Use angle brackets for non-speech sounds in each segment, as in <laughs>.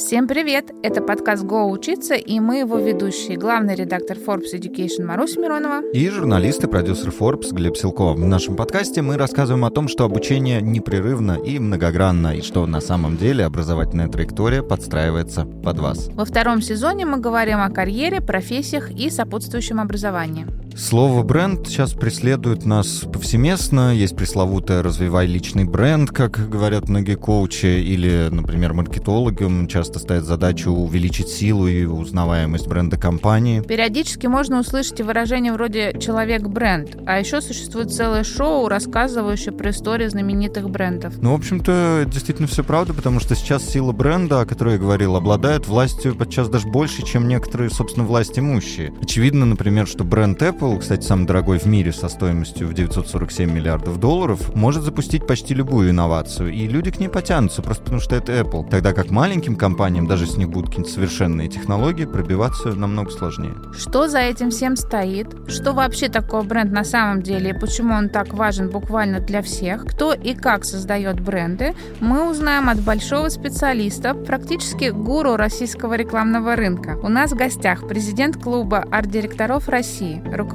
Всем привет! Это подкаст «Го учиться» и мы его ведущие. Главный редактор Forbes Education Маруся Миронова. И журналист и продюсер Forbes Глеб Силков. В нашем подкасте мы рассказываем о том, что обучение непрерывно и многогранно, и что на самом деле образовательная траектория подстраивается под вас. Во втором сезоне мы говорим о карьере, профессиях и сопутствующем образовании. Слово «бренд» сейчас преследует нас повсеместно. Есть пресловутое «развивай личный бренд», как говорят многие коучи, или, например, маркетологам часто ставят задачу увеличить силу и узнаваемость бренда компании. Периодически можно услышать выражение вроде «человек-бренд», а еще существует целое шоу, рассказывающее про истории знаменитых брендов. Ну, в общем-то, действительно все правда, потому что сейчас сила бренда, о которой я говорил, обладает властью подчас даже больше, чем некоторые, собственно, власть имущие. Очевидно, например, что бренд Apple Apple, кстати, самый дорогой в мире со стоимостью в 947 миллиардов долларов, может запустить почти любую инновацию, и люди к ней потянутся, просто потому что это Apple. Тогда как маленьким компаниям, даже у них будут какие-то совершенные технологии, пробиваться намного сложнее. Что за этим всем стоит? Что вообще такое бренд на самом деле и почему он так важен буквально для всех? Кто и как создает бренды? Мы узнаем от большого специалиста, практически гуру российского рекламного рынка. У нас в гостях президент клуба арт-директоров России, руководитель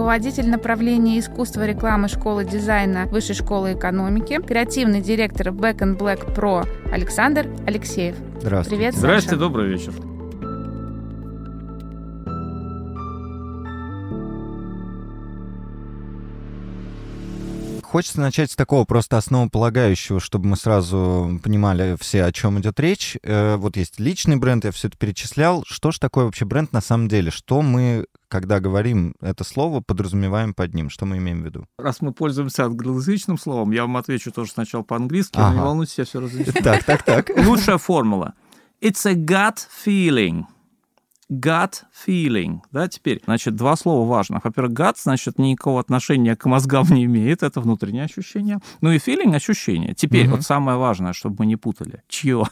направления искусства рекламы школы дизайна Высшей школы экономики, креативный директор Back and Black Pro Александр Алексеев. Здравствуйте. Привет, Саша. Здравствуйте, добрый вечер. Хочется начать с такого просто основополагающего, чтобы мы сразу понимали все, о чем идет речь. Э, вот есть личный бренд, я все это перечислял. Что же такое вообще бренд на самом деле? Что мы, когда говорим это слово, подразумеваем под ним? Что мы имеем в виду? Раз мы пользуемся англоязычным словом, я вам отвечу тоже сначала по-английски, Ага. но не волнуйтесь, я все разъясню. <laughs> Так, так, так. Лучшая формула. It's a gut feeling. Gut feeling. Да, теперь, значит, два слова важных. Во-первых, gut, значит, никакого отношения к мозгам не имеет, это внутреннее ощущение. Ну и feeling — ощущение. Теперь, Мгм. вот самое важное, чтобы мы не путали. Чье?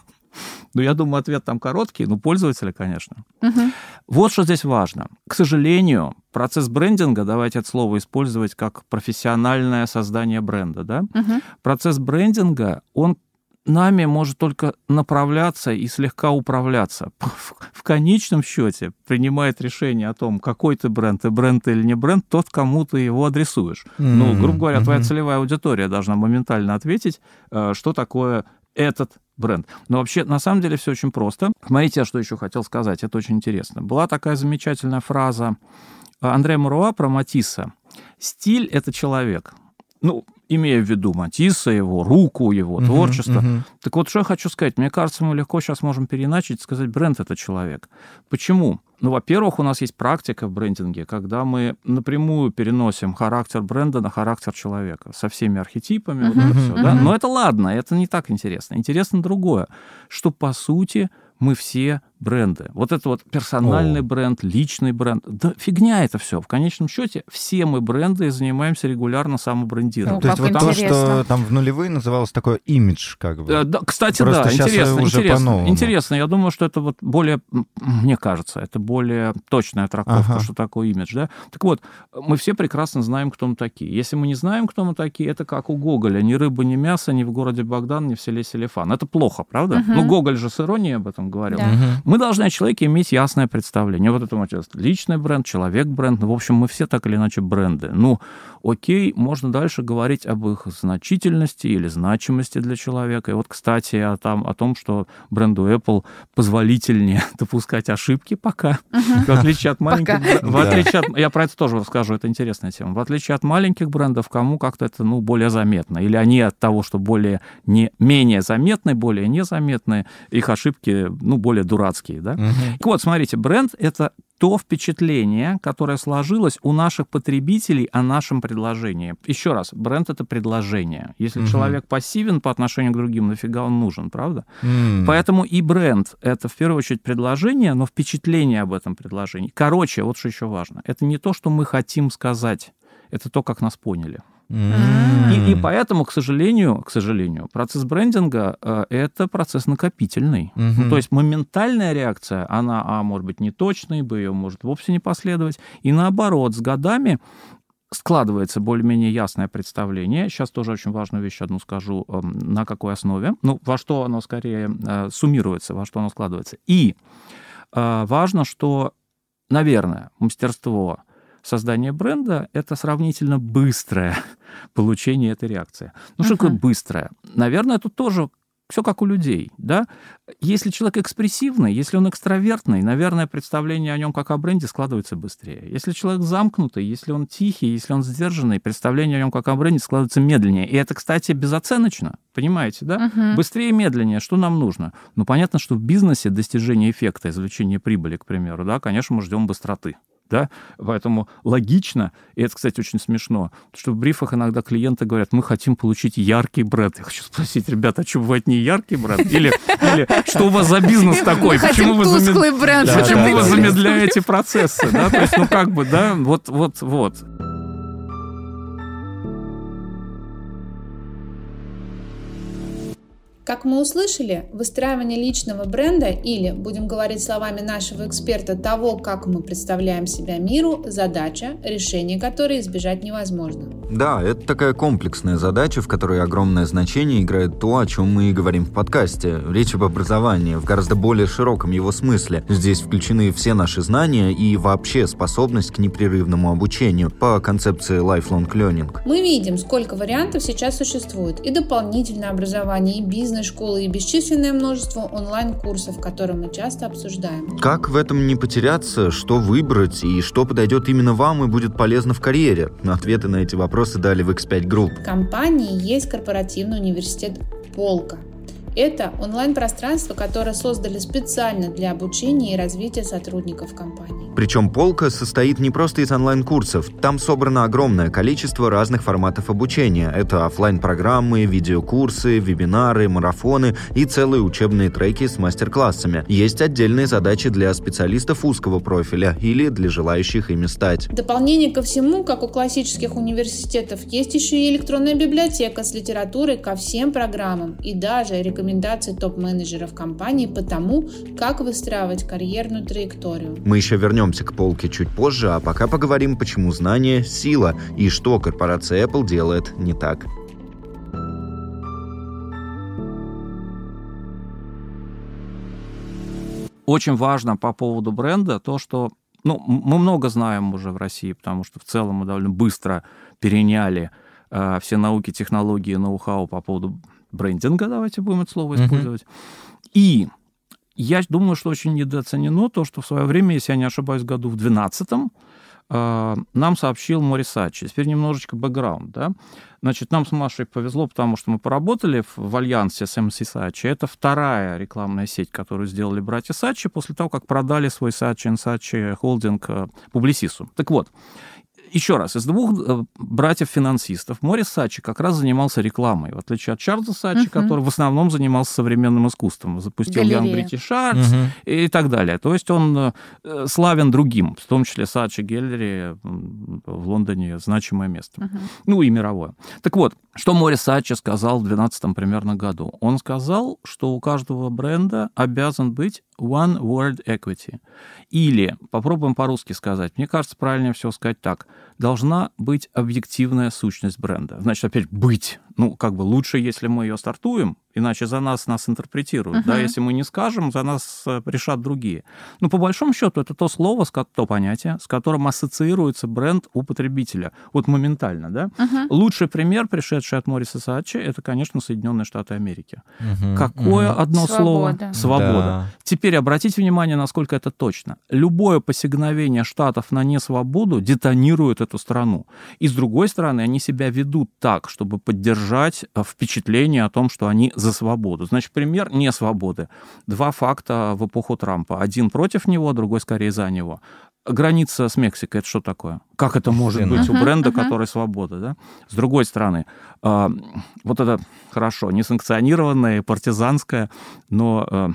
Ну, я думаю, ответ там короткий, ну, пользователя, конечно. Мгм. Вот что здесь важно. К сожалению, процесс брендинга, давайте это слово использовать как профессиональное создание бренда, да? Мгм. Процесс брендинга, он нами может только направляться и слегка управляться. <laughs> В, в конечном счете принимает решение о том, какой ты бренд, и бренд или не бренд, тот, кому ты его адресуешь. Ну, грубо говоря, твоя Мгм. целевая аудитория должна моментально ответить, э, что такое этот бренд. Но вообще, на самом деле, все очень просто. Смотрите, я что еще хотел сказать, это очень интересно. Была такая замечательная фраза Андрея Муруа про Матисса. «Стиль — это человек». Ну, имея в виду Матисса, его руку, его Мгм, творчество. мгм. Так вот, что я хочу сказать. Мне кажется, мы легко сейчас можем переначить и сказать, бренд — это человек. Почему? Ну, во-первых, у нас есть практика в брендинге, когда мы напрямую переносим характер бренда на характер человека со всеми архетипами, вот Мгм, это все, да? Но это ладно, это не так интересно. Интересно другое, что, по сути, мы все бренды. Вот это вот персональный О. бренд, личный бренд. Да фигня это все. В конечном счете все мы бренды и занимаемся регулярно самобрендированием. Ну, То есть вот то, интересно. что там в нулевые называлось такое имидж, как бы. Э, Да, кстати, Просто да, интересно, уже интересно, интересно. Я думаю, что это вот более, мне кажется, это более точная трактовка, Ага. что такое имидж, да. Так вот, мы все прекрасно знаем, кто мы такие. Если мы не знаем, кто мы такие, это как у Гоголя: ни рыба, ни мясо, ни в городе Богдан, ни в селе Селефан. Это плохо, правда? Мгм. Ну, Гоголь же с иронией об этом говорил. Да. Мгм. Мы должны о человеке иметь ясное представление. Вот это вот личный бренд, человек-бренд. Ну, в общем, мы все так или иначе бренды. Ну, окей, можно дальше говорить об их значительности или значимости для человека. И вот, кстати, о, том, о том, что бренду Apple позволительнее <laughs> допускать ошибки пока, в отличие от маленьких... В отличие от... Я про это тоже расскажу, это интересная тема. В отличие от маленьких брендов, кому как-то это, ну, более заметно. Или они от того, что более не... менее заметны, более незаметны, их ошибки, ну, более дурацкие, да? Так вот, смотрите, бренд — это то впечатление, которое сложилось у наших потребителей о нашем предложении. Еще раз, бренд — это предложение. Если Мгм. человек пассивен по отношению к другим, нафига он нужен, правда? М. Поэтому и бренд — это в первую очередь предложение, но впечатление об этом предложении. Короче, вот что еще важно. Это не то, что мы хотим сказать, это то, как нас поняли. И, и поэтому, к сожалению, к сожалению, процесс брендинга э, это процесс накопительный. Ну, то есть моментальная реакция, она, а, может быть, не точной, б, ее может вовсе не последовать. И наоборот, с годами складывается более-менее ясное представление. Сейчас тоже очень важную вещь одну скажу, эм, на какой основе. Ну, во что оно скорее э, суммируется, во что оно складывается. И э, важно, что, наверное, мастерство создания бренда — это сравнительно быстрое <laughs> получение этой реакции. Ну, что uh-huh. такое быстрое? Наверное, тут тоже все как у людей, да? Если человек экспрессивный, если он экстравертный, наверное, представление о нем как о бренде складывается быстрее. Если человек замкнутый, если он тихий, если он сдержанный, представление о нем как о бренде складывается медленнее. И это, кстати, безоценочно, понимаете, да? Угу. Быстрее и медленнее, что нам нужно? Ну, понятно, что в бизнесе достижение эффекта, извлечение прибыли, к примеру, да, конечно, мы ждем быстроты да, поэтому логично, и это, кстати, очень смешно, что в брифах иногда клиенты говорят, мы хотим получить яркий бренд. Я хочу спросить, ребята, а что, бывает не яркий бренд? Или, или что у вас за бизнес такой? Почему вы, замед... бренд, да, Почему да, вы замедляете процессы? Да? То есть, ну как бы, да, вот, вот, вот. Как мы услышали, выстраивание личного бренда или, будем говорить словами нашего эксперта, того, как мы представляем себя миру, задача, решение которой избежать невозможно. Да, это такая комплексная задача, в которой огромное значение играет то, о чем мы и говорим в подкасте. Речь об образовании в гораздо более широком его смысле. Здесь включены все наши знания и вообще способность к непрерывному обучению по концепции lifelong learning. Мы видим, сколько вариантов сейчас существует. И дополнительное образование, и бизнес, бизнес-школы и бесчисленное множество онлайн-курсов, которые мы часто обсуждаем. Как в этом не потеряться, что выбрать и что подойдет именно вам и будет полезно в карьере? Ответы на эти вопросы дали в X5 Group. В компании есть корпоративный университет «Полка», это онлайн-пространство, которое создали специально для обучения и развития сотрудников компании. Причем полка состоит не просто из онлайн-курсов. Там собрано огромное количество разных форматов обучения. Это офлайн программы видеокурсы, вебинары, марафоны и целые учебные треки с мастер-классами. Есть отдельные задачи для специалистов узкого профиля или для желающих ими стать. Дополнение ко всему, как у классических университетов, есть еще и электронная библиотека с литературой ко всем программам и даже рекомендации топ-менеджеров компании по тому, как выстраивать карьерную траекторию. Мы еще вернемся к полке чуть позже, а пока поговорим, почему знание – сила и что корпорация Apple делает не так. Очень важно по поводу бренда то, что ну, мы много знаем уже в России, потому что в целом мы довольно быстро переняли э, все науки, технологии, ноу-хау по поводу брендинга, давайте будем это слово использовать. Uh-huh. И я думаю, что очень недооценено то, что в свое время, если я не ошибаюсь, году в 2012 э, нам сообщил Морисачи. Теперь немножечко бэкграунд, да. Значит, нам с Машей повезло, потому что мы поработали в, альянсе с МС Сачи. Это вторая рекламная сеть, которую сделали братья Сачи после того, как продали свой Сачи Сачи холдинг Публисису. Так вот, еще раз, из двух э, братьев-финансистов Морис Сачи как раз занимался рекламой, в отличие от Чарльза Сачи, uh-huh. который в основном занимался современным искусством. Запустил Галерея. Young British Arts uh-huh. и так далее. То есть он э, славен другим, в том числе Сачи Геллери в Лондоне значимое место. Uh-huh. Ну и мировое. Так вот, что Морис Сачи сказал в 2012 примерно году? Он сказал, что у каждого бренда обязан быть one word equity. Или, попробуем по-русски сказать, мне кажется, правильнее всего сказать так, должна быть объективная сущность бренда. Значит, опять быть. Ну, как бы лучше, если мы ее стартуем, иначе за нас нас интерпретируют. Uh-huh. Да, если мы не скажем, за нас э, решат другие. Но по большому счету это то слово, то понятие, с которым ассоциируется бренд у потребителя. Вот моментально, да. Uh-huh. Лучший пример, пришедший от Мориса Сачи, это, конечно, Соединенные Штаты Америки. Uh-huh. Какое uh-huh. одно Свобода. слово? Свобода. Да. Теперь обратите внимание, насколько это точно. Любое посигновение Штатов на несвободу детонирует эту страну. И с другой стороны, они себя ведут так, чтобы поддержать э, впечатление о том, что они за свободу. Значит, пример не свободы. Два факта в эпоху Трампа. Один против него, другой скорее за него. Граница с Мексикой это что такое? Как это может быть у бренда, который свобода, да? С другой стороны, э, вот это хорошо, несанкционированное, партизанское, но Э,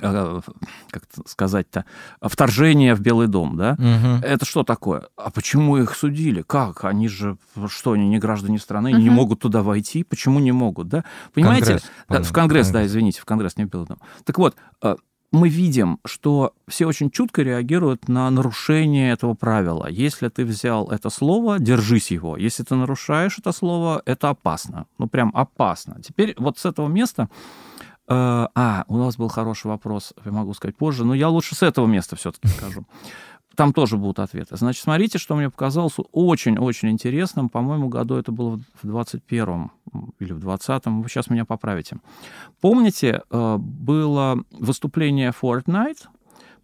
как сказать-то, вторжение в Белый дом, да? Угу. Это что такое? А почему их судили? Как? Они же, что, они не граждане страны, угу. не могут туда войти? Почему не могут, да? Понимаете? Конгресс, в Конгресс, Конгресс, да, извините, в Конгресс, не в Белый дом. Так вот, э, мы видим, что все очень чутко реагируют на нарушение этого правила. Если ты взял это слово, держись его. Если ты нарушаешь это слово, это опасно. Ну, прям опасно. Теперь вот с этого места... Э, а, у нас был хороший вопрос, я могу сказать позже, но я лучше с этого места все-таки <laughs> скажу. Там тоже будут ответы. Значит, смотрите, что мне показалось очень-очень интересным. По-моему, году это было в 21-м или в 20-м. Вы сейчас меня поправите. Помните, э, было выступление Fortnite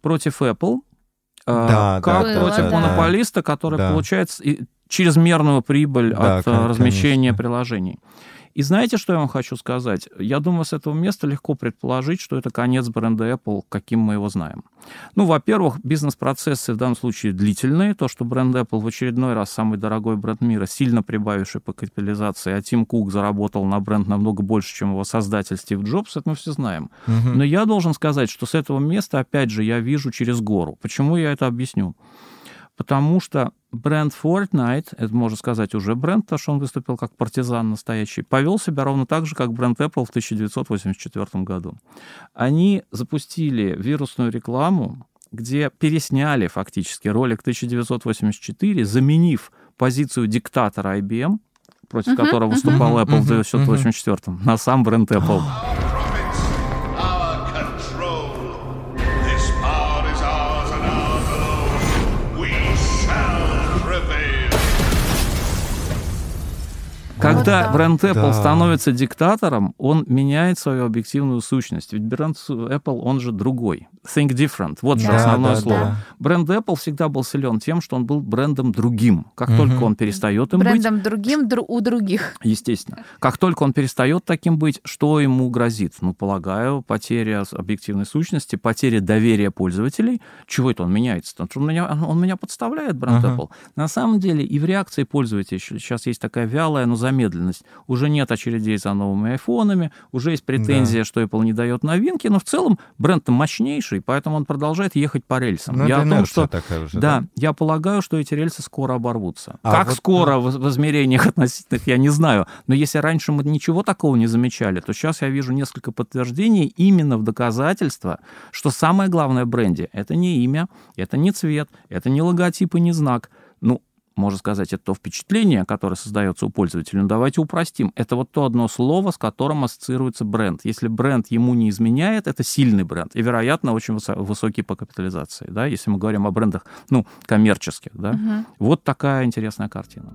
против Apple, э, да, как да, против да, монополиста, который да. получает чрезмерную прибыль Да, от кон- размещения конечно. И знаете, что я вам хочу сказать? Я думаю, с этого места легко предположить, что это конец бренда Apple, каким мы его знаем. Ну, во-первых, бизнес-процессы в данном случае длительные. То, что бренд Apple в очередной раз самый дорогой бренд мира, сильно прибавивший по капитализации, а Тим Кук заработал на бренд намного больше, чем его создатель Стив Джобс, это мы все знаем. Мгм. Но я должен сказать, что с этого места, опять же, я вижу через гору. Почему я это объясню? Потому что бренд Fortnite, это можно сказать уже бренд, потому что он выступил как партизан настоящий, повел себя ровно так же, как бренд Apple в 1984 году. Они запустили вирусную рекламу, где пересняли фактически ролик 1984, заменив позицию диктатора IBM, против Мгм, которого выступал Apple в Мгм, 1984, на сам бренд Apple. Когда так. бренд Apple Да. становится диктатором, он меняет свою объективную сущность. Ведь бренд Apple, он же другой. Think different. Вот же Да, основное да, слово. да. Бренд Apple всегда был силен тем, что он был брендом другим. Как Мгм. только он перестает им быть, Брендом другим дру- у других. естественно, как только он перестает таким быть, что ему грозит? Ну, полагаю, потеря объективной сущности, потеря доверия пользователей. Чего это он меняется? Он меня, он меня подставляет, бренд Ага. Apple. На самом деле и в реакции пользователей сейчас есть такая вялая, но замедленность. Уже нет очередей за новыми айфонами, уже есть претензия, что Apple не дает новинки, но в целом бренд мощнейший, поэтому он продолжает ехать по рельсам. Ну, Я о том, что уже, да, я полагаю, что эти рельсы скоро оборвутся. А как вот, скоро в, в измерениях <laughs> относительных, я не знаю. Но если раньше мы ничего такого не замечали, то сейчас я вижу несколько подтверждений именно в доказательство, что самое главное в бренде — это не имя, это не цвет, это не логотип и не знак. Ну, можно сказать, это то впечатление, которое создается у пользователя. Но давайте упростим. Это вот то одно слово, с которым ассоциируется бренд. Если бренд ему не изменяет, это сильный бренд. И, вероятно, очень высо- высокий по капитализации, да, если мы говорим о брендах, ну, коммерческих, да. Мгм. Вот такая интересная картина.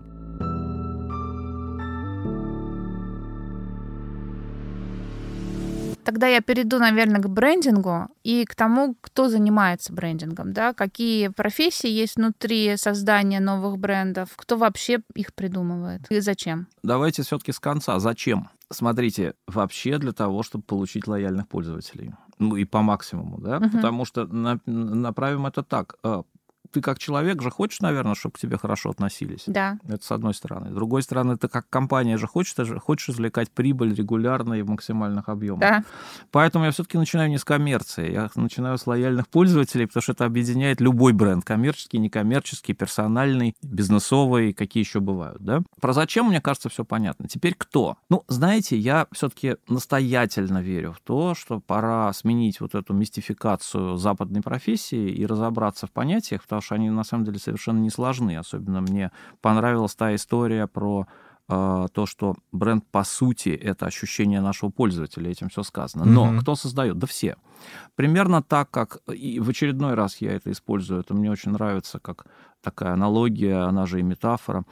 Тогда я перейду, наверное, к брендингу и к тому, кто занимается брендингом, да, какие профессии есть внутри создания новых брендов, кто вообще их придумывает и зачем. Давайте все-таки с конца. Зачем? Смотрите, вообще для того, чтобы получить лояльных пользователей. Ну и по максимуму, да? Мгм. Потому что на- направим это так. Ты как человек же хочешь, наверное, чтобы к тебе хорошо относились. Да. Это с одной стороны. С другой стороны, ты как компания же хочешь, ты же хочешь извлекать прибыль регулярно и в максимальных объемах. Да. Поэтому я все-таки начинаю не с коммерции, я начинаю с лояльных пользователей, потому что это объединяет любой бренд, коммерческий, некоммерческий, персональный, бизнесовый, какие еще бывают, да? Про зачем, мне кажется, все понятно. Теперь кто? Ну, знаете, я все-таки настоятельно верю в то, что пора сменить вот эту мистификацию западной профессии и разобраться в понятиях, потому что они на самом деле совершенно не сложны. Особенно мне понравилась та история про то, что бренд по сути это ощущение нашего пользователя, этим все сказано. Но Мгм. кто создает? Да все. Примерно так, как и в очередной раз я это использую, это мне очень нравится, как такая аналогия, она же и метафора.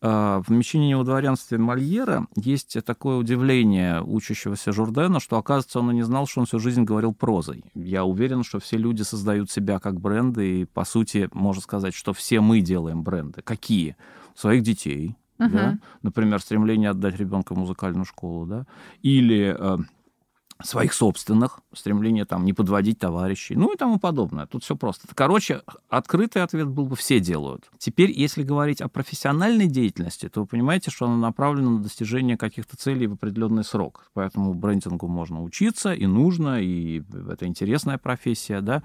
Э, В «Мещанине во дворянстве» Мольера есть такое удивление учащегося Журдена, что, оказывается, он и не знал, что он всю жизнь говорил прозой. Я уверен, что все люди создают себя как бренды, и, по сути, можно сказать, что все мы делаем бренды. Какие? Своих детей, Мгм. да? например, стремление отдать ребенка в музыкальную школу, да, или э, своих собственных, стремление там не подводить товарищей, ну и тому подобное. Тут все просто. Короче, открытый ответ был бы все делают. Теперь, если говорить о профессиональной деятельности, то вы понимаете, что она направлена на достижение каких-то целей в определенный срок. Поэтому брендингу можно учиться и нужно, и это интересная профессия, да.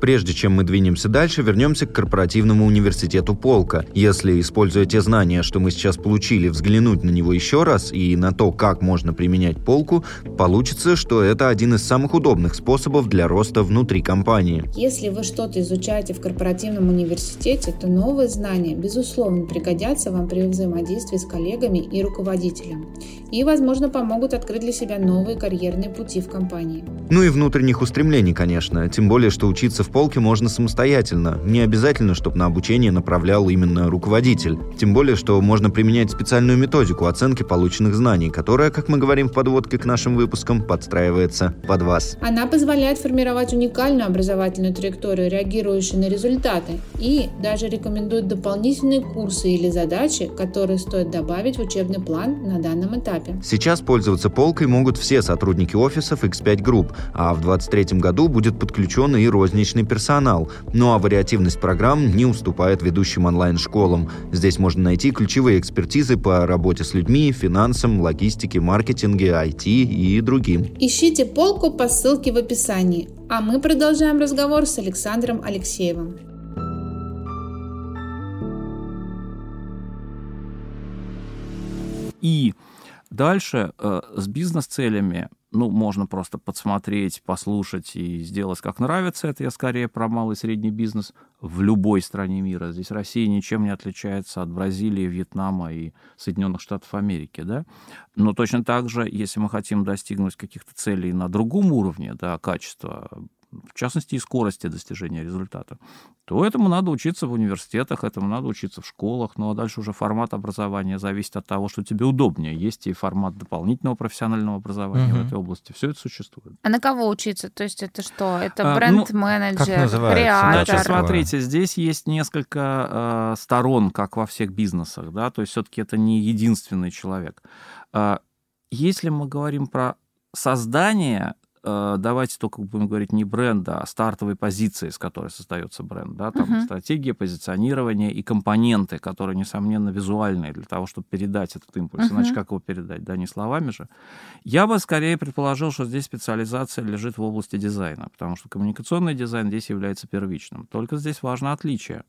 Прежде чем мы двинемся дальше, вернемся к корпоративному университету Полка. Если, используя те знания, что мы сейчас получили, взглянуть на него еще раз и на то, как можно применять полку, получится, что это один из самых удобных способов для роста внутри компании. Если вы что-то изучаете в корпоративном университете, то новые знания, безусловно, пригодятся вам при взаимодействии с коллегами и руководителем. И, возможно, помогут открыть для себя новые карьерные пути в компании. Ну и внутренних устремлений, конечно. Тем более, что учиться в полке можно самостоятельно. Не обязательно, чтобы на обучение направлял именно руководитель. Тем более, что можно применять специальную методику оценки полученных знаний, которая, как мы говорим в подводке к нашим выпускам, подстраивается под вас. Она позволяет формировать уникальную образовательную траекторию, реагирующую на результаты, и даже рекомендует дополнительные курсы или задачи, которые стоит добавить в учебный план на данном этапе. Сейчас пользоваться полкой могут все сотрудники офисов X5 Group, а в 2023 году будет подключен и розничный персонал. Ну а вариативность программ не уступает ведущим онлайн-школам. Здесь можно найти ключевые экспертизы по работе с людьми, финансам, логистике, маркетинге, IT и другим. Ищите полку по ссылке в описании. А мы продолжаем разговор с Александром Алексеевым. И дальше э, с бизнес-целями, ну, можно просто подсмотреть, послушать и сделать как нравится. Это я скорее про малый и средний бизнес в любой стране мира. Здесь Россия ничем не отличается от Бразилии, Вьетнама и Соединенных Штатов Америки, да. Но точно так же, если мы хотим достигнуть каких-то целей на другом уровне, да, качества в частности, и скорости достижения результата, то этому надо учиться в университетах, этому надо учиться в школах, ну а дальше уже формат образования зависит от того, что тебе удобнее. Есть и формат дополнительного профессионального образования угу. в этой области. Все это существует. А на кого учиться? То есть это что? Это бренд-менеджер, ну, креатор? Значит, смотрите, здесь есть несколько э, сторон, как во всех бизнесах, да, то есть все-таки это не единственный человек. Э, если мы говорим про создание давайте только будем говорить не бренда, а стартовой позиции, с которой создается бренд, да, там uh-huh. стратегия, позиционирование и компоненты, которые, несомненно, визуальные для того, чтобы передать этот импульс. Uh-huh. Иначе как его передать, да, не словами же. Я бы скорее предположил, что здесь специализация лежит в области дизайна, потому что коммуникационный дизайн здесь является первичным. Только здесь важно отличие.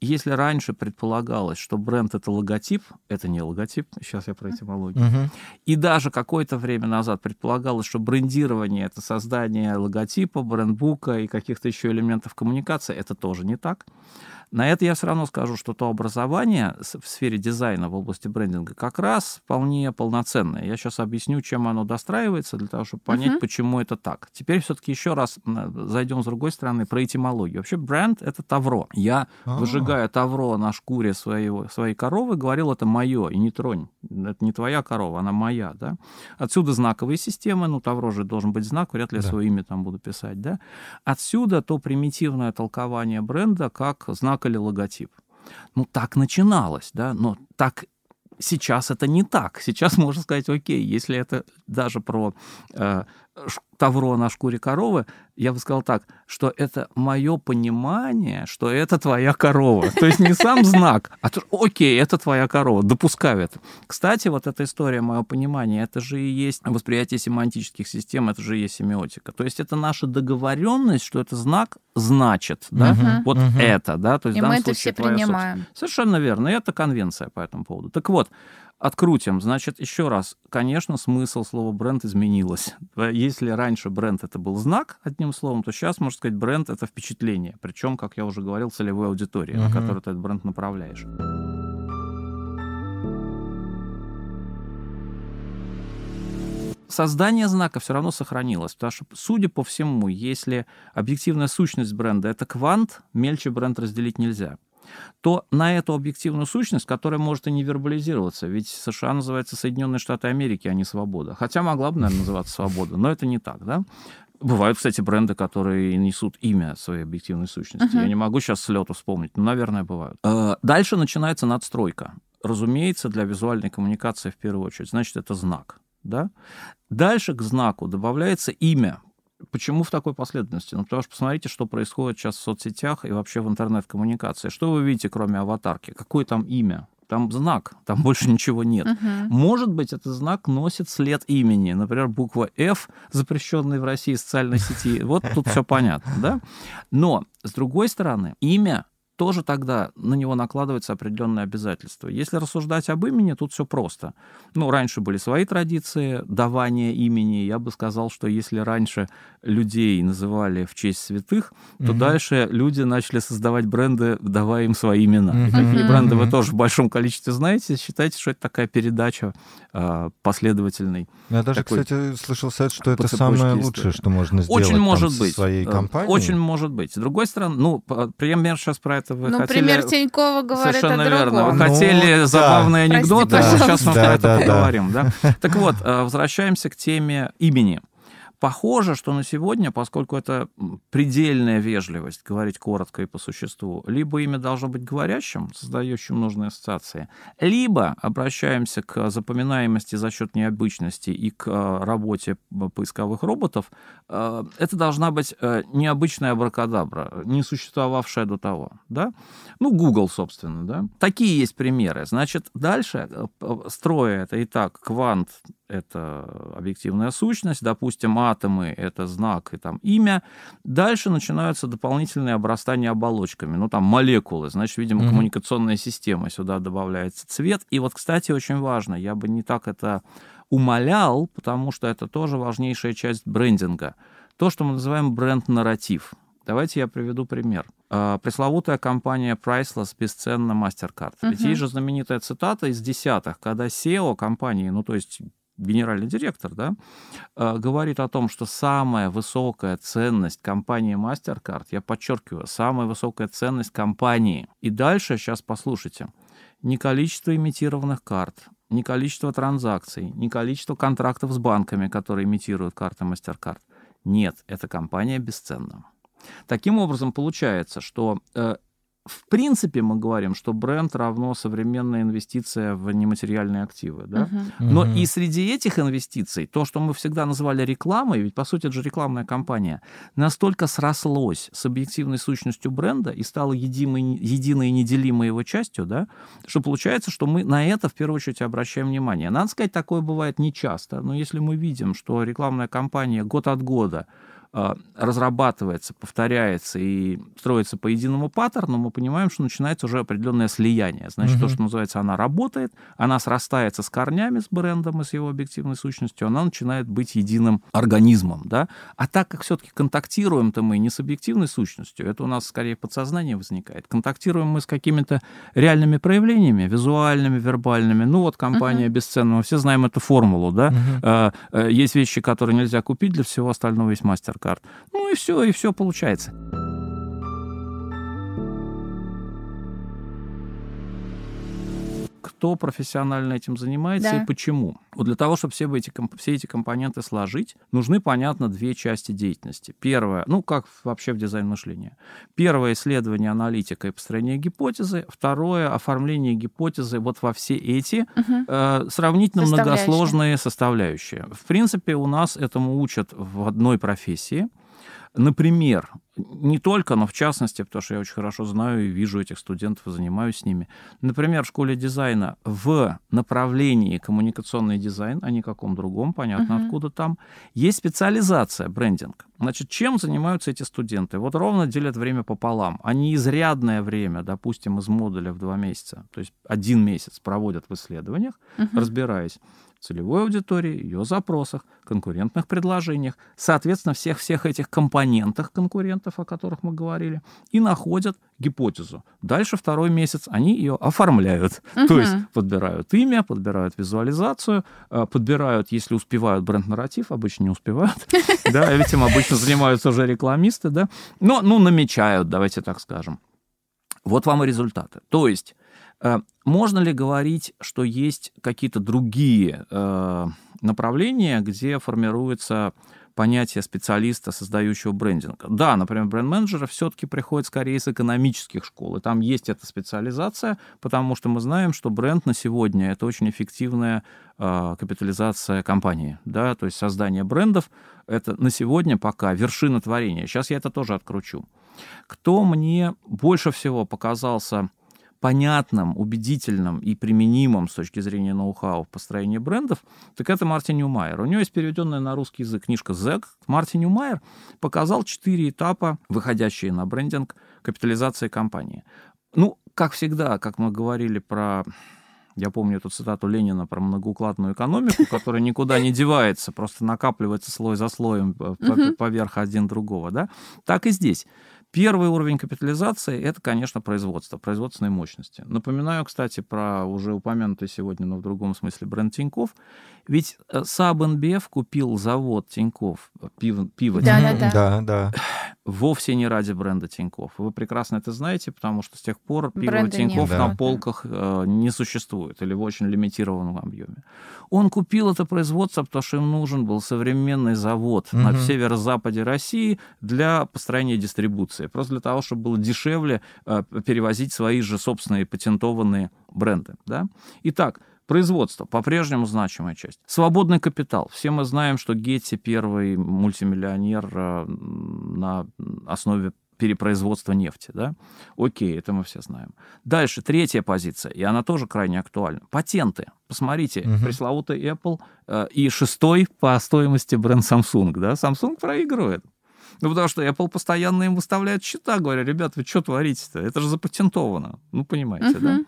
Если раньше предполагалось, что бренд это логотип, это не логотип, сейчас я про этимологию, угу. и даже какое-то время назад предполагалось, что брендирование это создание логотипа, брендбука и каких-то еще элементов коммуникации, это тоже не так. На это я все равно скажу, что то образование в сфере дизайна в области брендинга как раз вполне полноценное. Я сейчас объясню, чем оно достраивается, для того, чтобы понять, uh-huh. почему это так. Теперь все-таки еще раз зайдем с другой стороны про этимологию. Вообще бренд — это тавро. Я, А-а-а. выжигая тавро на шкуре своего, своей коровы, говорил, это мое, и не тронь. Это не твоя корова, она моя. Да? Отсюда знаковые системы, ну, тавро же должен быть знак, вряд ли да. я свое имя там буду писать. Да? Отсюда то примитивное толкование бренда как знак или логотип. Ну, так начиналось, да, но так сейчас это не так. Сейчас можно сказать, окей, если это даже про э, тавро на шкуре коровы, я бы сказал так, что это мое понимание, что это твоя корова. То есть не сам <laughs> знак, а то, окей, это твоя корова, допускаю это. Кстати, вот эта история, мое понимание, это же и есть восприятие семантических систем, это же и есть семиотика. То есть это наша договоренность, что это знак значит, да, угу, вот угу. это, да, то есть и в данном мы это все принимаем. Собственно. Совершенно верно, и это конвенция по этому поводу. Так вот, Открутим. Значит, еще раз, конечно, смысл слова бренд изменилось. Если раньше бренд это был знак, одним словом, то сейчас, можно сказать, бренд это впечатление. Причем, как я уже говорил, целевой аудитории, uh-huh. на которую ты этот бренд направляешь. создание знака все равно сохранилось, потому что, судя по всему, если объективная сущность бренда это квант, мельче бренд разделить нельзя то на эту объективную сущность, которая может и не вербализироваться, ведь США называется Соединенные Штаты Америки, а не свобода. Хотя могла бы, наверное, называться свобода, но это не так, да? Бывают, кстати, бренды, которые несут имя своей объективной сущности. Uh-huh. Я не могу сейчас с лету вспомнить, но, наверное, бывают. Э, дальше начинается надстройка. Разумеется, для визуальной коммуникации в первую очередь. Значит, это знак. Да? Дальше к знаку добавляется имя Почему в такой последовательности? Ну, потому что посмотрите, что происходит сейчас в соцсетях и вообще в интернет-коммуникации. Что вы видите, кроме аватарки? Какое там имя? там знак, <laughs> там больше ничего нет. Мгм. Может быть, этот знак носит след имени. Например, буква F, запрещенная в России социальной сети. Вот тут все понятно, да? Но, с другой стороны, имя тоже тогда на него накладываются определенные обязательства. Если рассуждать об имени, тут все просто. Ну, раньше были свои традиции давания имени. Я бы сказал, что если раньше людей называли в честь святых, то Мгм. дальше люди начали создавать бренды, давая им свои имена. Мгм. И такие Мгм. бренды вы тоже в большом количестве знаете. Считайте, что это такая передача а, последовательной. Я даже, такой кстати, слышал совет, что это самое истории. лучшее, что можно сделать Очень может быть. своей Э, компанией. Очень может быть. С другой стороны, ну, пример сейчас про это вы Ну, хотели... пример Тинькова говорит Совершенно о верно. Вы другом. Ну, хотели да. забавные Прости, анекдоты, а пожалуйста. сейчас мы Да, про это да, да. поговорим. Да? Так вот, э, возвращаемся к теме имени. Похоже, что на сегодня, поскольку это предельная вежливость, говорить коротко и по существу, либо имя должно быть говорящим, создающим нужные ассоциации, либо обращаемся к запоминаемости за счет необычности и к э, работе поисковых роботов, э, это должна быть э, необычная абракадабра, не существовавшая до того. Да? Ну, Google, собственно. Да? Такие есть примеры. Значит, дальше, строя это и так, квант — это объективная сущность, допустим, атомы — это знак и там имя. Дальше начинаются дополнительные обрастания оболочками. Ну, там молекулы, значит, видимо, Мгм. коммуникационная система, сюда добавляется цвет. И вот, кстати, очень важно, я бы не так это умолял, потому что это тоже важнейшая часть брендинга. То, что мы называем бренд-нарратив. Давайте я приведу пример. А, Пресловутая компания Priceless бесценна MasterCard. Ведь Мгм. есть же знаменитая цитата из десятых, когда SEO компании, ну то есть генеральный директор, да, э, говорит о том, что самая высокая ценность компании MasterCard, я подчеркиваю, самая высокая ценность компании. И дальше, сейчас послушайте, не количество имитированных карт, не количество транзакций, не количество контрактов с банками, которые имитируют карты MasterCard. Нет, эта компания бесценна. Таким образом, получается, что э, в принципе мы говорим, что бренд равно современная инвестиция в нематериальные активы. Да? Мгм. Но Мгм. и среди этих инвестиций, то, что мы всегда называли рекламой, ведь по сути это же рекламная кампания, настолько срослось с объективной сущностью бренда и стало единой, единой и неделимой его частью, да, что получается, что мы на это в первую очередь обращаем внимание. Надо сказать, такое бывает нечасто, но если мы видим, что рекламная кампания год от года разрабатывается, повторяется и строится по единому паттерну, мы понимаем, что начинается уже определенное слияние. Значит, то, Мгм. что называется, она работает, она срастается с корнями, с брендом и с его объективной сущностью, она начинает быть единым организмом. Да? А так как все-таки контактируем-то мы не с объективной сущностью, это у нас скорее подсознание возникает. Контактируем мы с какими-то реальными проявлениями, визуальными, вербальными. Ну вот компания бесценна, мы все знаем эту формулу, да? Э, Есть вещи, которые нельзя купить, для всего остального есть MasterCard. Ну и все, и все получается. Кто профессионально этим занимается Да. и почему? Вот для того, чтобы все эти, все эти компоненты сложить, нужны, понятно, две части деятельности. Первое, ну, как вообще в дизайн мышления. Первое — исследование, аналитика и построение гипотезы. Второе — оформление гипотезы вот во все эти Мгм. э, сравнительно Составляющие. многосложные составляющие. В принципе, у нас этому учат в одной профессии. Например, не только, но в частности, потому что я очень хорошо знаю и вижу этих студентов занимаюсь с ними. Например, в школе дизайна в направлении коммуникационный дизайн, а не каком другом, понятно, Мгм. откуда там, есть специализация брендинг. Значит, чем занимаются эти студенты? Вот ровно делят время пополам. Они изрядное время, допустим, из модуля в два месяца, то есть один месяц проводят в исследованиях, Мгм. разбираясь целевой аудитории, ее запросах, конкурентных предложениях, соответственно, всех-всех этих компонентах конкурентов, о которых мы говорили, и находят гипотезу. Дальше второй месяц они ее оформляют. <laughs> То есть подбирают имя, подбирают визуализацию, э, подбирают, если успевают, бренд-нарратив, обычно не успевают, <laughs> да, этим обычно занимаются уже рекламисты, да, но, ну, намечают, давайте так скажем. Вот вам и результаты. То есть можно ли говорить, что есть какие-то другие э, направления, где формируется понятие специалиста, создающего брендинг? Да, например, бренд-менеджеры все-таки приходят скорее из экономических школ, и там есть эта специализация, потому что мы знаем, что бренд на сегодня это очень эффективная э, капитализация компании, да, то есть создание брендов это на сегодня пока вершина творения. Сейчас я это тоже откручу. Кто мне больше всего показался понятным, убедительным и применимым с точки зрения ноу-хау в построении брендов, так это Мартин Ньюмайер. У него есть переведенная на русский язык книжка «Зэг». Мартин Ньюмайер показал четыре этапа, выходящие на брендинг капитализации компании. Ну, как всегда, как мы говорили про я помню эту цитату Ленина про многоукладную экономику, которая никуда не девается, просто накапливается слой за слоем э, поверх один другого, да? Так и здесь. Первый уровень капитализации – это, конечно, производство, производственной мощности. Напоминаю, кстати, про уже упомянутый сегодня, но в другом смысле бренд Тиньков. Ведь САБ НБФ купил завод Тиньков, пиво, пиво да, Тиньков, да, Да, да. <sighs> вовсе не ради бренда Тиньков. Вы прекрасно это знаете, потому что с тех пор пиво Бренда Тиньков нет. на Да. полках э, не существует или в очень лимитированном объеме. Он купил это производство, потому что им нужен был современный завод на Мгм. северо-западе России для построения дистрибуции. Просто для того, чтобы было дешевле э, перевозить свои же собственные патентованные бренды. Да? Итак, Производство по-прежнему значимая часть. Свободный капитал. Все мы знаем, что Гетти первый мультимиллионер э, на основе перепроизводства нефти, да? Окей, это мы все знаем. Дальше, третья позиция, и она тоже крайне актуальна. Патенты. Посмотрите, Мгм. пресловутый Apple э, и шестой по стоимости бренд Samsung, да? Samsung проигрывает. Ну, потому что Apple постоянно им выставляет счета, говоря, ребят, вы что творите-то? Это же запатентовано. Ну, понимаете, да? Мгм.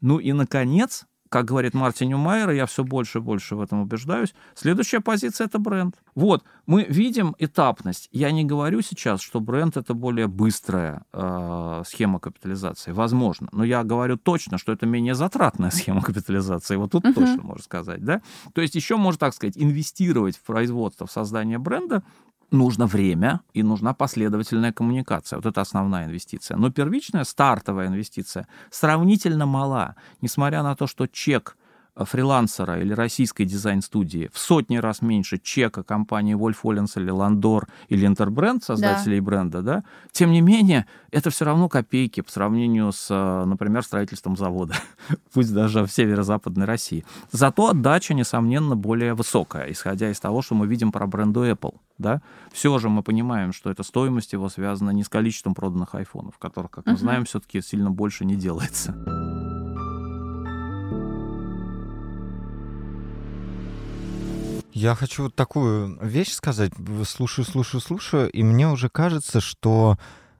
Ну и, наконец, как говорит Мартин Ньюмайер, и я все больше и больше в этом убеждаюсь, следующая позиция — это бренд. Вот, мы видим этапность. Я не говорю сейчас, что бренд — это более быстрая э, схема капитализации. Возможно. Но я говорю точно, что это менее затратная <laughs> схема капитализации. Вот тут Мгм. точно можно сказать, да? То есть еще можно так сказать, инвестировать в производство, в создание бренда нужно время и нужна последовательная коммуникация. Вот это основная инвестиция. Но первичная, стартовая инвестиция сравнительно мала, несмотря на то, что чек фрилансера или российской дизайн-студии в сотни раз меньше чека компании Wolf Оллинс или Ландор или Интербренд, создателей бренда, да, тем не менее, это все равно копейки по сравнению с, э, например, строительством завода, <laughs> пусть даже в северо-западной России. Зато отдача, несомненно, более высокая, исходя из того, что мы видим про бренду Apple. Да? Все же мы понимаем, что эта стоимость его связана не с количеством проданных айфонов, которых, как мы Мгм. знаем, все-таки сильно больше не делается. Я хочу вот такую вещь сказать. Слушаю, слушаю, слушаю, и мне уже кажется, что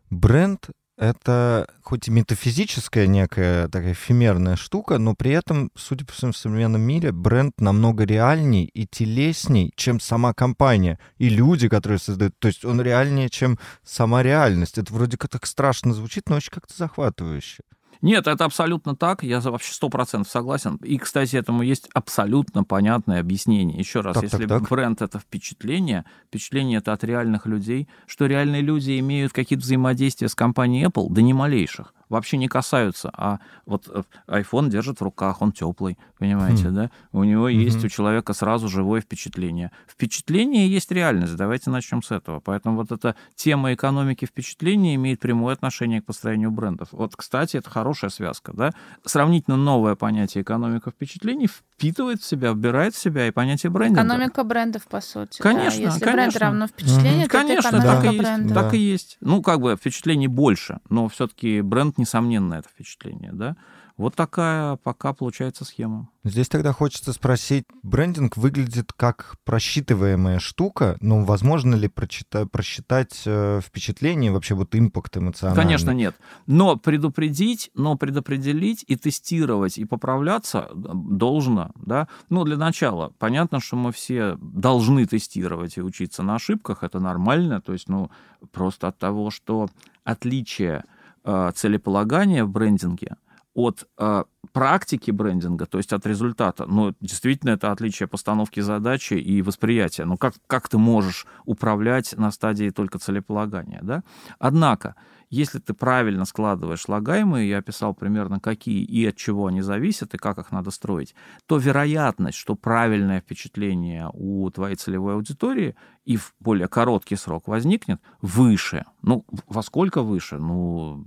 бренд — это хоть и метафизическая некая такая эфемерная штука, но при этом, судя по всему, в современном мире бренд намного реальней и телесней, чем сама компания и люди, которые создают. То есть он реальнее, чем сама реальность. Это вроде как так страшно звучит, но очень как-то захватывающе. Нет, это абсолютно так, я за- вообще сто процентов согласен. И, кстати, этому есть абсолютно понятное объяснение. Еще раз, Так, если так, так. бренд — это впечатление, впечатление это от реальных людей, что реальные люди имеют какие-то взаимодействия с компанией Apple, да не малейших, вообще не касаются. А вот э, iPhone держит в руках, он теплый, понимаете, Хм. да? У него есть Мгм. у человека сразу живое впечатление. Впечатление есть реальность, давайте начнем с этого. Поэтому вот эта тема экономики впечатления имеет прямое отношение к построению брендов. Вот, кстати, это хорошая связка, да? Сравнительно новое понятие экономика впечатлений впитывает в себя, вбирает в себя и понятие брендинга. Экономика брендов, по сути. да. Конечно, Если бренд конечно. равно впечатление, Мгм. то это Конечно, экономика так и, есть, бренда. Да. так и есть. Ну, как бы впечатлений больше, но все-таки бренд, несомненно, это впечатление, да? Вот такая пока получается схема. Здесь тогда хочется спросить, брендинг выглядит как просчитываемая штука, но возможно ли прочита- просчитать э, впечатление, вообще вот импакт эмоциональный? Конечно, нет. Но предупредить, но предопределить и тестировать, и поправляться должно, да. Ну, для начала, понятно, что мы все должны тестировать и учиться на ошибках, это нормально, то есть, ну, просто от того, что отличие э, целеполагания в брендинге от э, практики брендинга, то есть от результата, ну, действительно, это отличие постановки задачи и восприятия. Ну, как, как ты можешь управлять на стадии только целеполагания, да? Однако, если ты правильно складываешь слагаемые, я описал примерно какие и от чего они зависят, и как их надо строить, то вероятность, что правильное впечатление у твоей целевой аудитории и в более короткий срок возникнет, выше. Ну, во сколько выше? Ну,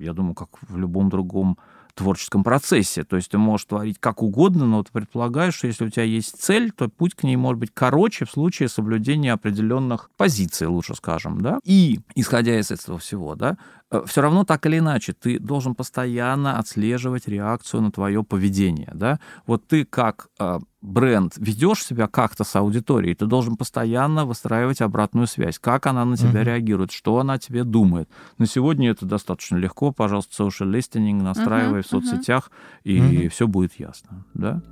я думаю, как в любом другом творческом процессе. То есть ты можешь творить как угодно, но ты предполагаешь, что если у тебя есть цель, то путь к ней может быть короче в случае соблюдения определенных позиций, лучше скажем, да. И, исходя из этого всего, да, все равно так или иначе ты должен постоянно отслеживать реакцию на твое поведение. Да? Вот ты как э, бренд ведешь себя как-то с аудиторией, ты должен постоянно выстраивать обратную связь, как она на тебя uh-huh. реагирует, что она тебе думает. На сегодня это достаточно легко, пожалуйста, social listening настраивай uh-huh, в соцсетях, uh-huh. и uh-huh. все будет ясно. Да?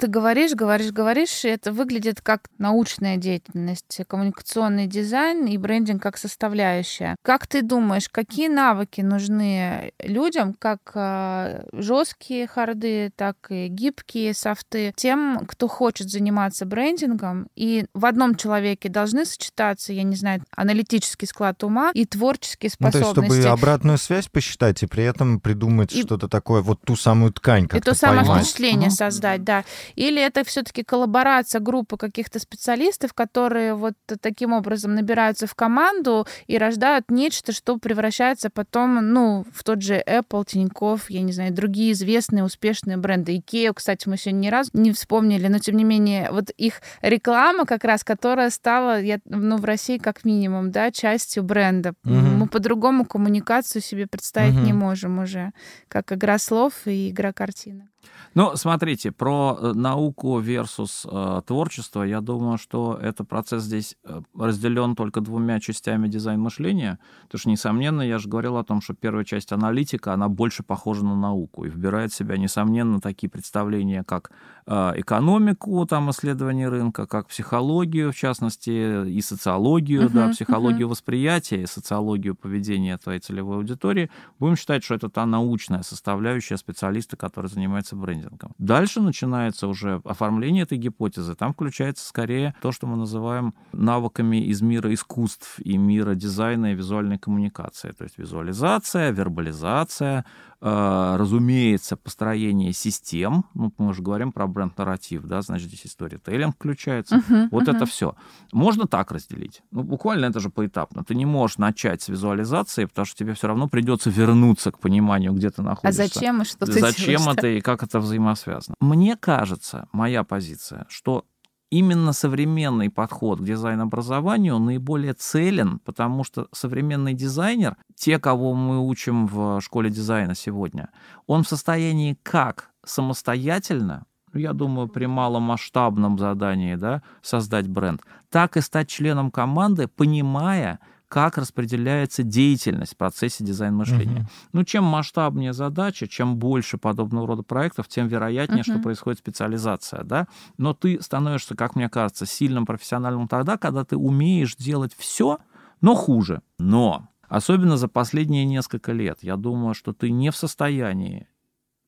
Ты говоришь, говоришь, говоришь, и это выглядит как научная деятельность, коммуникационный дизайн и брендинг как составляющая. Как ты думаешь, какие навыки нужны людям, как э, жесткие харды, так и гибкие софты, тем, кто хочет заниматься брендингом, и в одном человеке должны сочетаться, я не знаю, аналитический склад ума и творческие способности. Ну, то есть, чтобы обратную связь посчитать и при этом придумать и... что-то такое, вот ту самую ткань, как И то самое впечатление угу. создать, да. Или это все-таки коллаборация группы каких-то специалистов, которые вот таким образом набираются в команду и рождают нечто, что превращается потом, ну, в тот же Apple, Тинькофф, я не знаю, другие известные успешные бренды. Икею, кстати, мы сегодня ни разу не вспомнили, но тем не менее, вот их реклама как раз, которая стала, я, ну, в России как минимум, да, частью бренда. Угу. Мы по-другому коммуникацию себе представить угу. не можем уже, как игра слов и игра картинок. Ну, смотрите, про э, науку versus э, творчество, я думаю, что этот процесс здесь э, разделен только двумя частями дизайн мышления, потому что, несомненно, я же говорил о том, что первая часть аналитика, она больше похожа на науку и вбирает в себя, несомненно, такие представления, как э, экономику, там, исследование рынка, как психологию, в частности, и социологию, uh-huh, да, психологию uh-huh. восприятия и социологию поведения твоей целевой аудитории. Будем считать, что это та научная составляющая специалиста, который занимается брендингом брендингом. Дальше начинается уже оформление этой гипотезы. Там включается скорее то, что мы называем навыками из мира искусств и мира дизайна и визуальной коммуникации. То есть визуализация, вербализация, разумеется, построение систем. Ну, мы уже говорим про бренд-нарратив, да, значит, здесь история тейлинг включается. Uh-huh, вот uh-huh. это все. Можно так разделить. Ну, буквально это же поэтапно. Ты не можешь начать с визуализации, потому что тебе все равно придется вернуться к пониманию, где ты находишься. А зачем и что ты Зачем это и как это взаимосвязано? Мне кажется, моя позиция, что именно современный подход к дизайн-образованию наиболее целен, потому что современный дизайнер, те, кого мы учим в школе дизайна сегодня, он в состоянии как самостоятельно, ну, я думаю, при маломасштабном задании да, создать бренд, так и стать членом команды, понимая, как распределяется деятельность в процессе дизайн-мышления. Угу. Ну, чем масштабнее задача, чем больше подобного рода проектов, тем вероятнее, угу. что происходит специализация, да. Но ты становишься, как мне кажется, сильным профессионалом тогда, когда ты умеешь делать все, но хуже. Но особенно за последние несколько лет, я думаю, что ты не в состоянии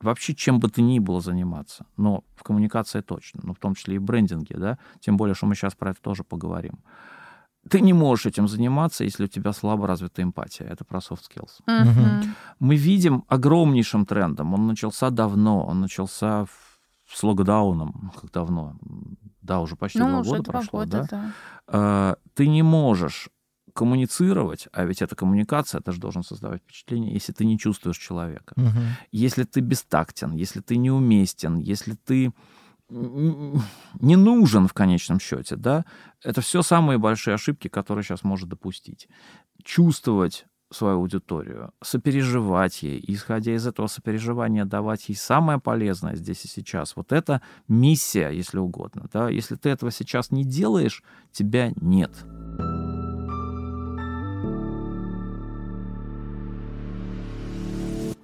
вообще чем бы ты ни было заниматься, но в коммуникации точно, ну, в том числе и в брендинге, да, тем более, что мы сейчас про это тоже поговорим ты не можешь этим заниматься, если у тебя слабо развита эмпатия. Это про soft skills. Uh-huh. Мы видим огромнейшим трендом. Он начался давно. Он начался с локдауном. Как давно? Да, уже почти ну, два уже года два прошло. Года, да? Да. А, ты не можешь коммуницировать, а ведь это коммуникация, ты же должен создавать впечатление, если ты не чувствуешь человека. Угу. Если ты бестактен, если ты неуместен, если ты не нужен в конечном счете, да, это все самые большие ошибки, которые сейчас может допустить. Чувствовать свою аудиторию, сопереживать ей, исходя из этого сопереживания, давать ей самое полезное здесь и сейчас. Вот это миссия, если угодно. Да? Если ты этого сейчас не делаешь, тебя нет.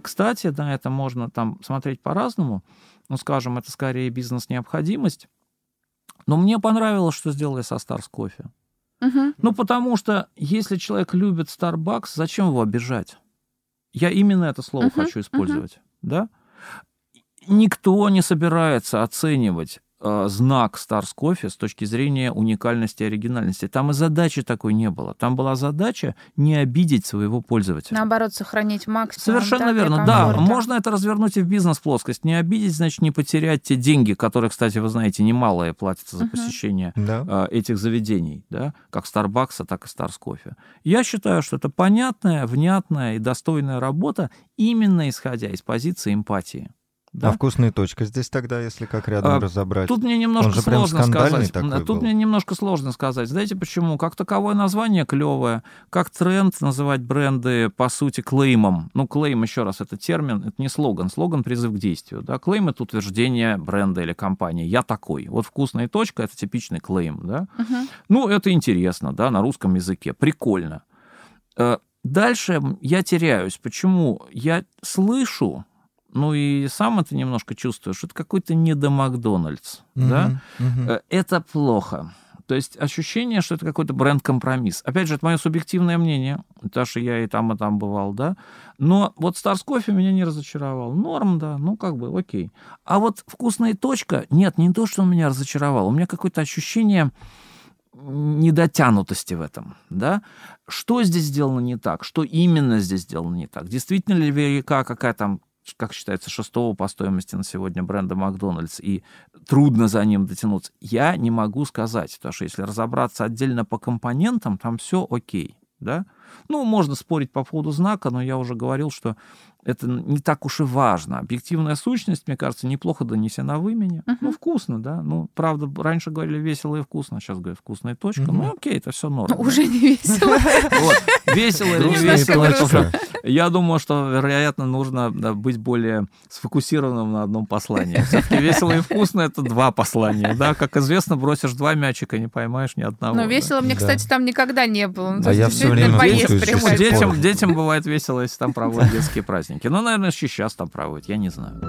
Кстати, на это можно там смотреть по-разному ну, скажем, это скорее бизнес-необходимость. Но мне понравилось, что сделали со Stars Coffee. Угу. Ну, потому что если человек любит Starbucks, зачем его обижать? Я именно это слово угу, хочу использовать, угу. да? Никто не собирается оценивать знак Stars Coffee с точки зрения уникальности и оригинальности. Там и задачи такой не было. Там была задача не обидеть своего пользователя. Наоборот, сохранить максимум. Совершенно да, верно. Да, можно это развернуть и в бизнес-плоскость. Не обидеть, значит, не потерять те деньги, которые, кстати, вы знаете, немалые платятся за uh-huh. посещение да. Э, этих заведений, да, как Starbucks, так и Stars Coffee. Я считаю, что это понятная, внятная и достойная работа именно исходя из позиции эмпатии. Да? А вкусная точка здесь тогда, если как рядом А, разобрать? Тут мне немножко Он же прям сложно сказать. такой Тут был. мне немножко сложно сказать. Знаете почему? Как таковое название клевое, как тренд называть бренды, по сути, клеймом. Ну, клейм, еще раз, это термин, это не слоган. Слоган — призыв к действию. Да? Клейм — это утверждение бренда или компании. Я такой. Вот вкусная точка — это типичный клейм. Да? Мгм. Ну, это интересно, да, на русском языке. Прикольно. Э, Дальше я теряюсь. Почему? Я слышу, ну и сам это немножко чувствую, что это какой-то не до Макдональдс. Да? Мгм, мгм. Э, Это плохо. То есть ощущение, что это какой-то бренд-компромисс. Опять же, это мое субъективное мнение, потому что я и там, и там бывал, да. Но вот Старс Кофе меня не разочаровал. Норм, да, ну как бы, окей. А вот вкусная точка, нет, не то, что он меня разочаровал. У меня какое-то ощущение недотянутости в этом, да? Что здесь сделано не так? Что именно здесь сделано не так? Действительно ли велика какая там как считается, шестого по стоимости на сегодня бренда Макдональдс, и трудно за ним дотянуться, я не могу сказать, потому что если разобраться отдельно по компонентам, там все окей, да? Ну, можно спорить по поводу знака, но я уже говорил, что это не так уж и важно. Объективная сущность, мне кажется, неплохо донесена в имени. Мгм. Ну, вкусно, да. Ну, правда, раньше говорили весело и вкусно, а сейчас говорят вкусная точка. Мгм. Ну, окей, это все норм. да. Уже не весело. <laughs> Весело или не весело, Я думаю, что, вероятно, нужно быть более сфокусированным на одном послании. Все-таки весело и вкусно — это два послания. Да? Как известно, бросишь два мячика, не поймаешь ни одного. Но весело мне, кстати, там никогда не было. Ну, то А есть я действительно время прямой пор. Детям, детям бывает весело, если там проводят детские праздники. Ну, наверное, сейчас там проводят, я не знаю.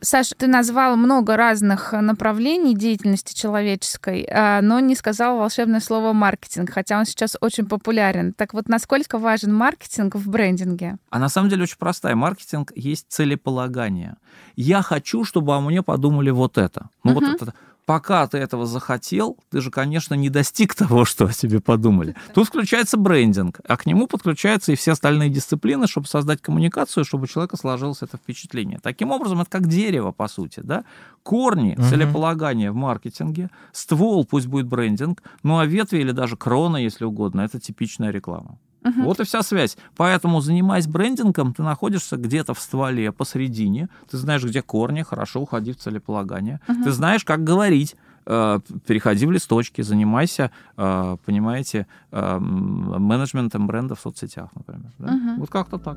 Саш, ты назвал много разных направлений деятельности человеческой, а, но не сказал волшебное слово маркетинг, хотя он сейчас очень популярен. Так вот, насколько важен маркетинг в брендинге? А на самом деле очень простая. Маркетинг есть целеполагание. Я хочу, чтобы о мне подумали вот это. Ну, Мгм. вот это. Пока ты этого захотел, ты же, конечно, не достиг того, что о тебе подумали. Тут включается брендинг, а к нему подключаются и все остальные дисциплины, чтобы создать коммуникацию, чтобы у человека сложилось это впечатление. Таким образом, это как дерево, по сути. Да? Корни, Мгм. целеполагание в маркетинге, ствол, пусть будет брендинг, ну а ветви или даже крона, если угодно, это типичная реклама. Мгм. Вот и вся связь. Поэтому, занимаясь брендингом, ты находишься где-то в стволе посередине, ты знаешь, где корни, хорошо уходи в целеполагание, Мгм. ты знаешь, как говорить, э, переходи в листочки, занимайся, э, понимаете, э, менеджментом бренда в соцсетях, например. да? Вот как-то так.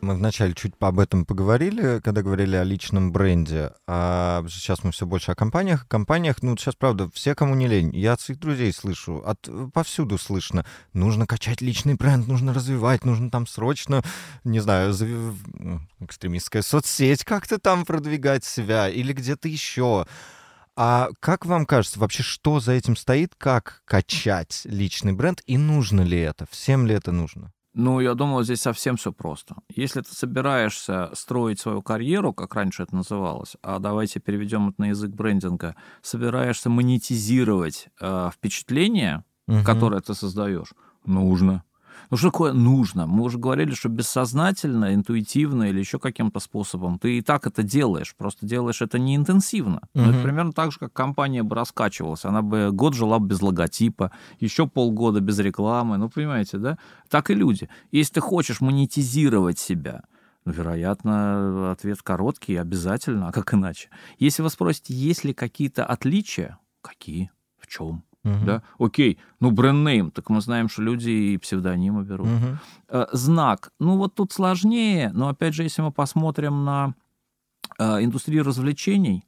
Мы вначале чуть об этом поговорили, когда говорили о личном бренде. А сейчас мы все больше о компаниях. О компаниях, ну, сейчас, правда, все, кому не лень. Я от своих друзей слышу, от, повсюду слышно. Нужно качать личный бренд, нужно развивать, нужно там срочно, не знаю, м, экстремистская соцсеть, как-то там продвигать себя или где-то еще. А как вам кажется, вообще, что за этим стоит? Как качать личный бренд? И нужно ли это? Всем ли это нужно? Ну, я думаю, здесь совсем все просто. Если ты собираешься строить свою карьеру, как раньше это называлось, а давайте переведем это на язык брендинга, собираешься монетизировать э, впечатление, Мгм. которое ты создаешь, нужно. Ну что такое нужно? Мы уже говорили, что бессознательно, интуитивно или еще каким-то способом ты и так это делаешь, просто делаешь это не интенсивно. Ну, это Мгм. примерно так же, как компания бы раскачивалась. Она бы год жила без логотипа, еще полгода без рекламы. Ну, понимаете, да? Так и люди. Если ты хочешь монетизировать себя, ну, вероятно, ответ короткий, обязательно, а как иначе? Если вы спросите, есть ли какие-то отличия, какие, в чем? Мгм. Да? Окей, ну бренднейм, так мы знаем, что люди и псевдонимы берут. Э, Знак, ну вот тут сложнее, но опять же, если мы посмотрим на э, индустрию развлечений,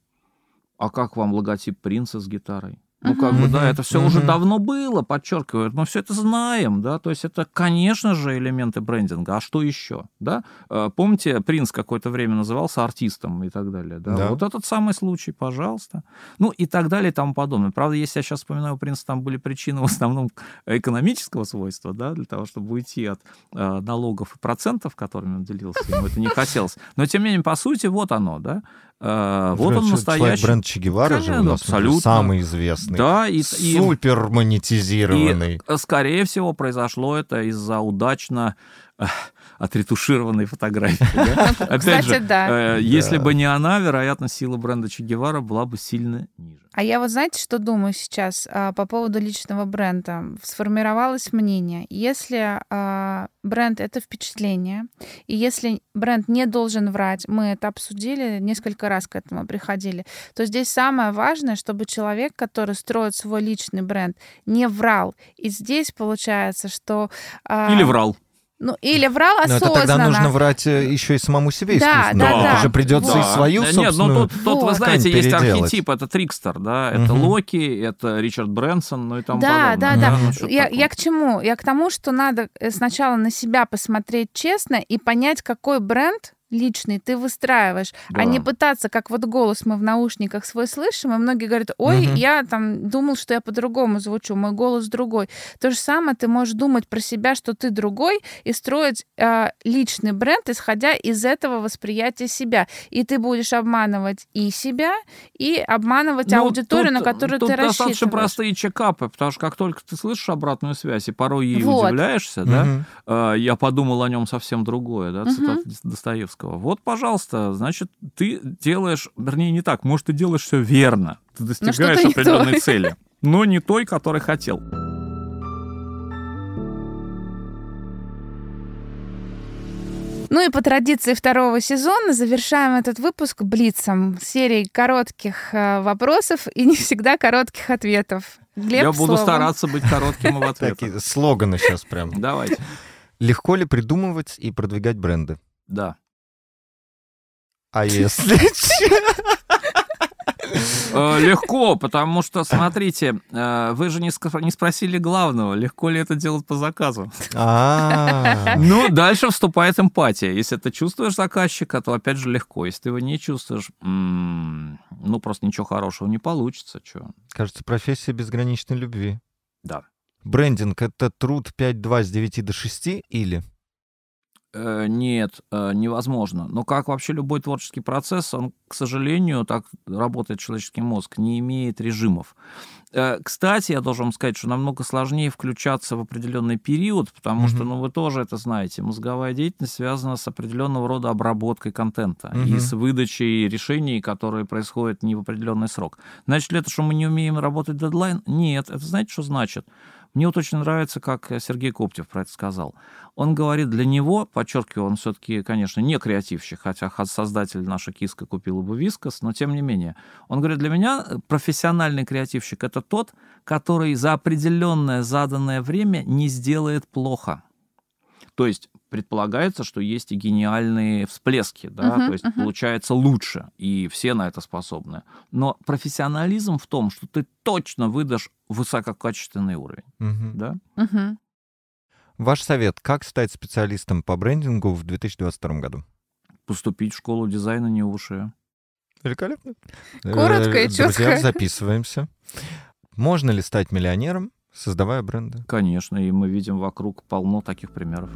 а как вам логотип принца с гитарой? Ну, как бы, да, это все уже давно было, подчеркиваю, мы все это знаем, да, то есть это, конечно же, элементы брендинга, а что еще, да? Э, Помните, принц какое-то время назывался артистом и так далее, да? Да. Вот этот самый случай, пожалуйста. Ну, и так далее и тому подобное. Правда, если я сейчас вспоминаю принца, там были причины в основном экономического свойства, да, для того, чтобы уйти от э, налогов и процентов, которыми он делился, ему это не хотелось. Но, тем не менее, по сути, вот оно, да? Э, Вот он настоящий. бренд Че Гевара же у Конечно, нас абсолютно. самый известный. Да, и, Супер монетизированный. и, э, скорее всего, произошло это из-за удачно <laughs> отретушированной фотографии. да. <laughs> Опять Кстати, же, да. э, если Да. бы не она, вероятно, сила бренда Че Гевара была бы сильно ниже. А я вот знаете, что думаю сейчас а, по поводу личного бренда? Сформировалось мнение, если а, бренд это впечатление, и если бренд не должен врать, мы это обсудили, несколько раз к этому приходили, то здесь самое важное, чтобы человек, который строит свой личный бренд, не врал. И здесь получается, что... а, Или врал. Ну, или врал Но это осознанно. тогда нужно врать э, еще и самому себе Да, искусственно. да, да. Уже придется и Вот. свою Да Нет, ну собственную... тут, тут вы Вот. знаете, ткань есть переделать. архетип, это Трикстер, да, это Мгм. Локи, это Ричард Брэнсон, ну и тому Да, подобное. да, да. ну, что-то Я, такое. я к чему? Я к тому, что надо э, сначала на себя посмотреть честно и понять, какой бренд личный ты выстраиваешь, Да. а не пытаться, как вот голос мы в наушниках свой слышим, и многие говорят, ой, Мгм. я там думал, что я по-другому звучу, мой голос другой. То же самое ты можешь думать про себя, что ты другой, и строить э, личный бренд, исходя из этого восприятия себя. И ты будешь обманывать и себя, и обманывать Ну, аудиторию, тут- на которую тут ты достаточно рассчитываешь. простые чекапы, потому что как только ты слышишь обратную связь, и порой ей Вот. удивляешься, да, Мгм. э, я подумал о нем совсем другое, да, Мгм. цитата Дос- Достоевского. Вот, пожалуйста, значит, ты делаешь, вернее, не так, может, ты делаешь все верно, ты достигаешь Ну, не определенной то. цели, но не той, которой хотел. Ну и по традиции второго сезона завершаем этот выпуск блицом серией коротких э, вопросов и не всегда коротких ответов. Глеб, я буду слово. стараться быть коротким в ответах. Такие слоганы сейчас прям. Давайте. Легко ли придумывать и продвигать бренды? Да. А если... <laughs> Э, Легко, потому что, смотрите, э, вы же не спросили главного, легко ли это делать по заказу. А, <laughs> Ну, дальше вступает эмпатия. Если ты чувствуешь заказчика, то опять же легко. Если ты его не чувствуешь, ну, просто ничего хорошего не получится. Кажется, профессия безграничной любви. Да. Брендинг — это труд 5-2 с 9 до 6 или? Э, Нет, э, невозможно. Но как вообще любой творческий процесс, он, к сожалению, так работает человеческий мозг, не имеет режимов. Э, Кстати, я должен вам сказать, что намного сложнее включаться в определенный период, потому что, Мгм. ну, вы тоже это знаете, мозговая деятельность связана с определенного рода обработкой контента и Мгм. с выдачей решений, которые происходят не в определенный срок. Значит ли это, что мы не умеем работать дедлайн? Нет. Это знаете, что значит? Мне вот очень нравится, как Сергей Коптев про это сказал. Он говорит, для него, подчеркиваю, он все-таки, конечно, не креативщик, хотя создатель наша киска купила бы вискос, но тем не менее. Он говорит, для меня э, профессиональный креативщик это тот, который за определенное заданное время не сделает плохо. То есть предполагается, что есть и гениальные всплески, да, Мгм, то есть мгм. получается лучше, и все на это способны. Но профессионализм в том, что ты точно выдашь высококачественный уровень, Мгм. да? Мгм. Ваш совет, как стать специалистом по брендингу в 2022 году? Поступить в школу дизайна не уши. Великолепно. Коротко и Э, Друзья, записываемся. Можно ли стать миллионером, создавая бренды? Конечно, и мы видим вокруг полно таких примеров.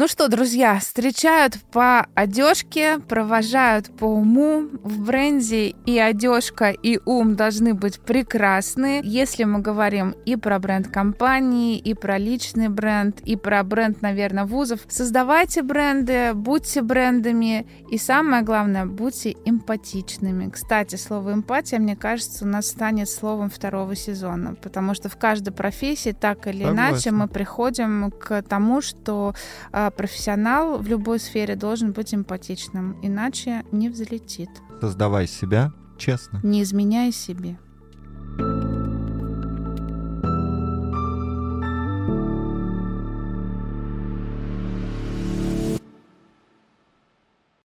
Ну что, друзья, встречают по одежке, провожают по уму. В бренде и одежка, и ум должны быть прекрасны. Если мы говорим и про бренд компании, и про личный бренд, и про бренд, наверное, вузов, создавайте бренды, будьте брендами, и самое главное, будьте эмпатичными. Кстати, слово эмпатия, мне кажется, у нас станет словом второго сезона, потому что в каждой профессии так или иначе Согласен. мы приходим к тому, что профессионал в любой сфере должен быть эмпатичным, иначе не взлетит. Создавай себя честно. Не изменяй себе. thank you